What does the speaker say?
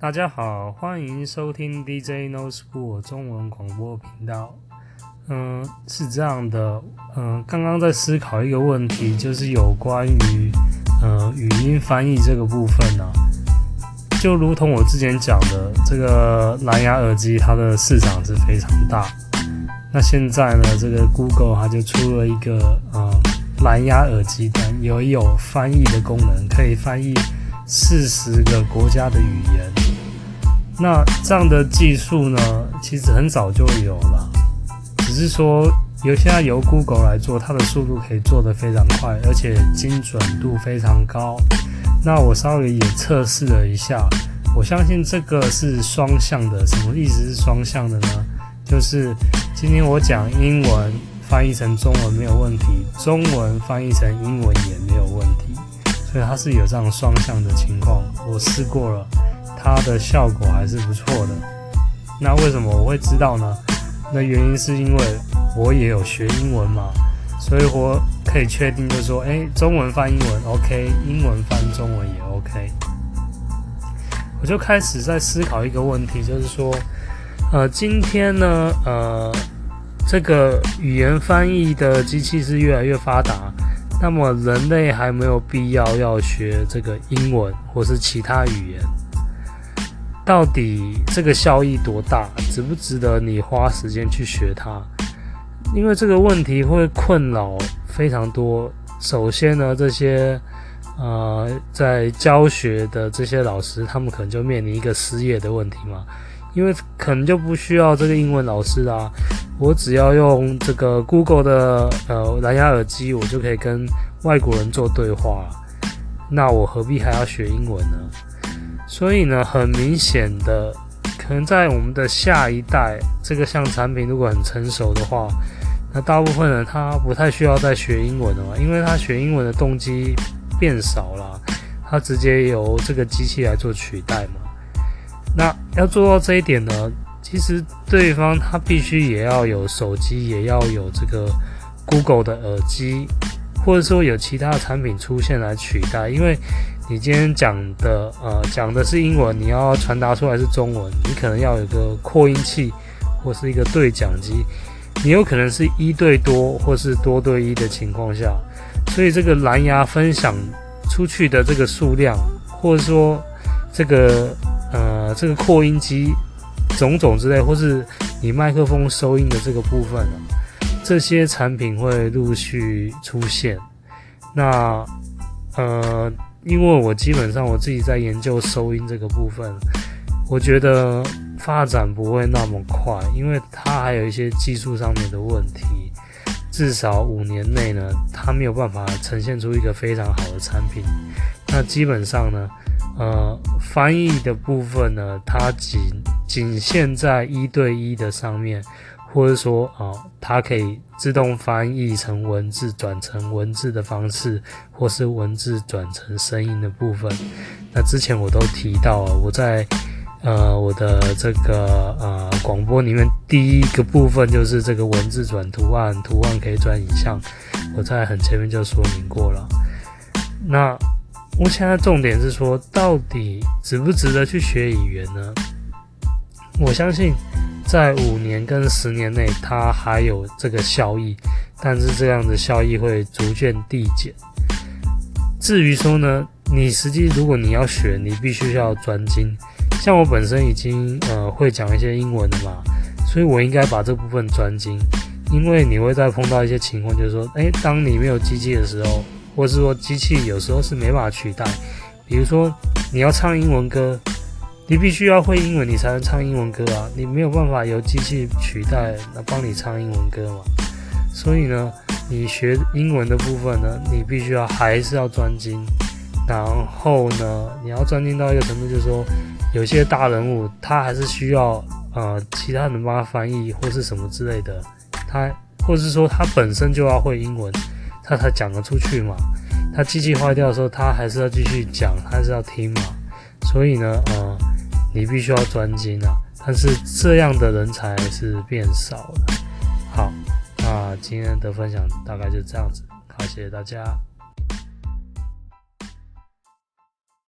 大家好，欢迎收听 DJ No School 中文广播频道。嗯，是这样的，嗯，刚刚在思考一个问题，就是有关于嗯语音翻译这个部分呢、就如同我之前讲的，这个蓝牙耳机它的市场是非常大。那现在呢，这个 Google 它就出了一个嗯蓝牙耳机端，有有翻译的功能，可以翻译四十个国家的语言。那这样的技术呢，其实很早就有了，只是说由现在由 Google 来做，它的速度可以做得非常快，而且精准度非常高。那我稍微也测试了一下，我相信这个是双向的。什么意思是双向的呢？就是今天我讲英文翻译成中文没有问题，中文翻译成英文也没有问题，所以它是有这样双向的情况。我试过了。它的效果还是不错的。那为什么我会知道呢？那原因是因为我也有学英文嘛，所以我可以确定，就是说，诶，中文翻英文 OK，英文翻中文也 OK。我就开始在思考一个问题，就是说，呃，今天呢，呃，这个语言翻译的机器是越来越发达，那么人类还没有必要要学这个英文或是其他语言。到底这个效益多大？值不值得你花时间去学它？因为这个问题会困扰非常多。首先呢，这些呃在教学的这些老师，他们可能就面临一个失业的问题嘛。因为可能就不需要这个英文老师啦，我只要用这个 Google 的呃蓝牙耳机，我就可以跟外国人做对话。那我何必还要学英文呢？所以呢，很明显的，可能在我们的下一代，这个像产品如果很成熟的话，那大部分人他不太需要再学英文了嘛，因为他学英文的动机变少了，他直接由这个机器来做取代嘛。那要做到这一点呢，其实对方他必须也要有手机，也要有这个 Google 的耳机，或者说有其他的产品出现来取代，因为。你今天讲的，呃，讲的是英文，你要传达出来是中文，你可能要有个扩音器，或是一个对讲机，你有可能是一对多，或是多对一的情况下，所以这个蓝牙分享出去的这个数量，或者说这个，呃，这个扩音机，种种之类，或是你麦克风收音的这个部分，这些产品会陆续出现，那，呃。因为我基本上我自己在研究收音这个部分，我觉得发展不会那么快，因为它还有一些技术上面的问题，至少五年内呢，它没有办法呈现出一个非常好的产品。那基本上呢，呃，翻译的部分呢，它仅仅限在一对一的上面。或者说啊，它可以自动翻译成文字，转成文字的方式，或是文字转成声音的部分。那之前我都提到了，我在呃我的这个呃广播里面，第一个部分就是这个文字转图案，图案可以转影像，我在很前面就说明过了。那我现在重点是说，到底值不值得去学语言呢？我相信。在五年跟十年内，它还有这个效益，但是这样的效益会逐渐递减。至于说呢，你实际如果你要学，你必须要专精。像我本身已经呃会讲一些英文的嘛，所以我应该把这部分专精。因为你会再碰到一些情况，就是说，诶，当你没有机器的时候，或是说机器有时候是没办法取代。比如说你要唱英文歌。你必须要会英文，你才能唱英文歌啊！你没有办法由机器取代来帮你唱英文歌嘛。所以呢，你学英文的部分呢，你必须要还是要专精。然后呢，你要专精到一个程度，就是说，有些大人物他还是需要呃其他人帮他翻译或是什么之类的，他或是说他本身就要会英文，他才讲得出去嘛。他机器坏掉的时候，他还是要继续讲，还是要听嘛。所以呢，呃。你必须要专精啊，但是这样的人才是变少了。好，那今天的分享大概就这样子，好，谢谢大家。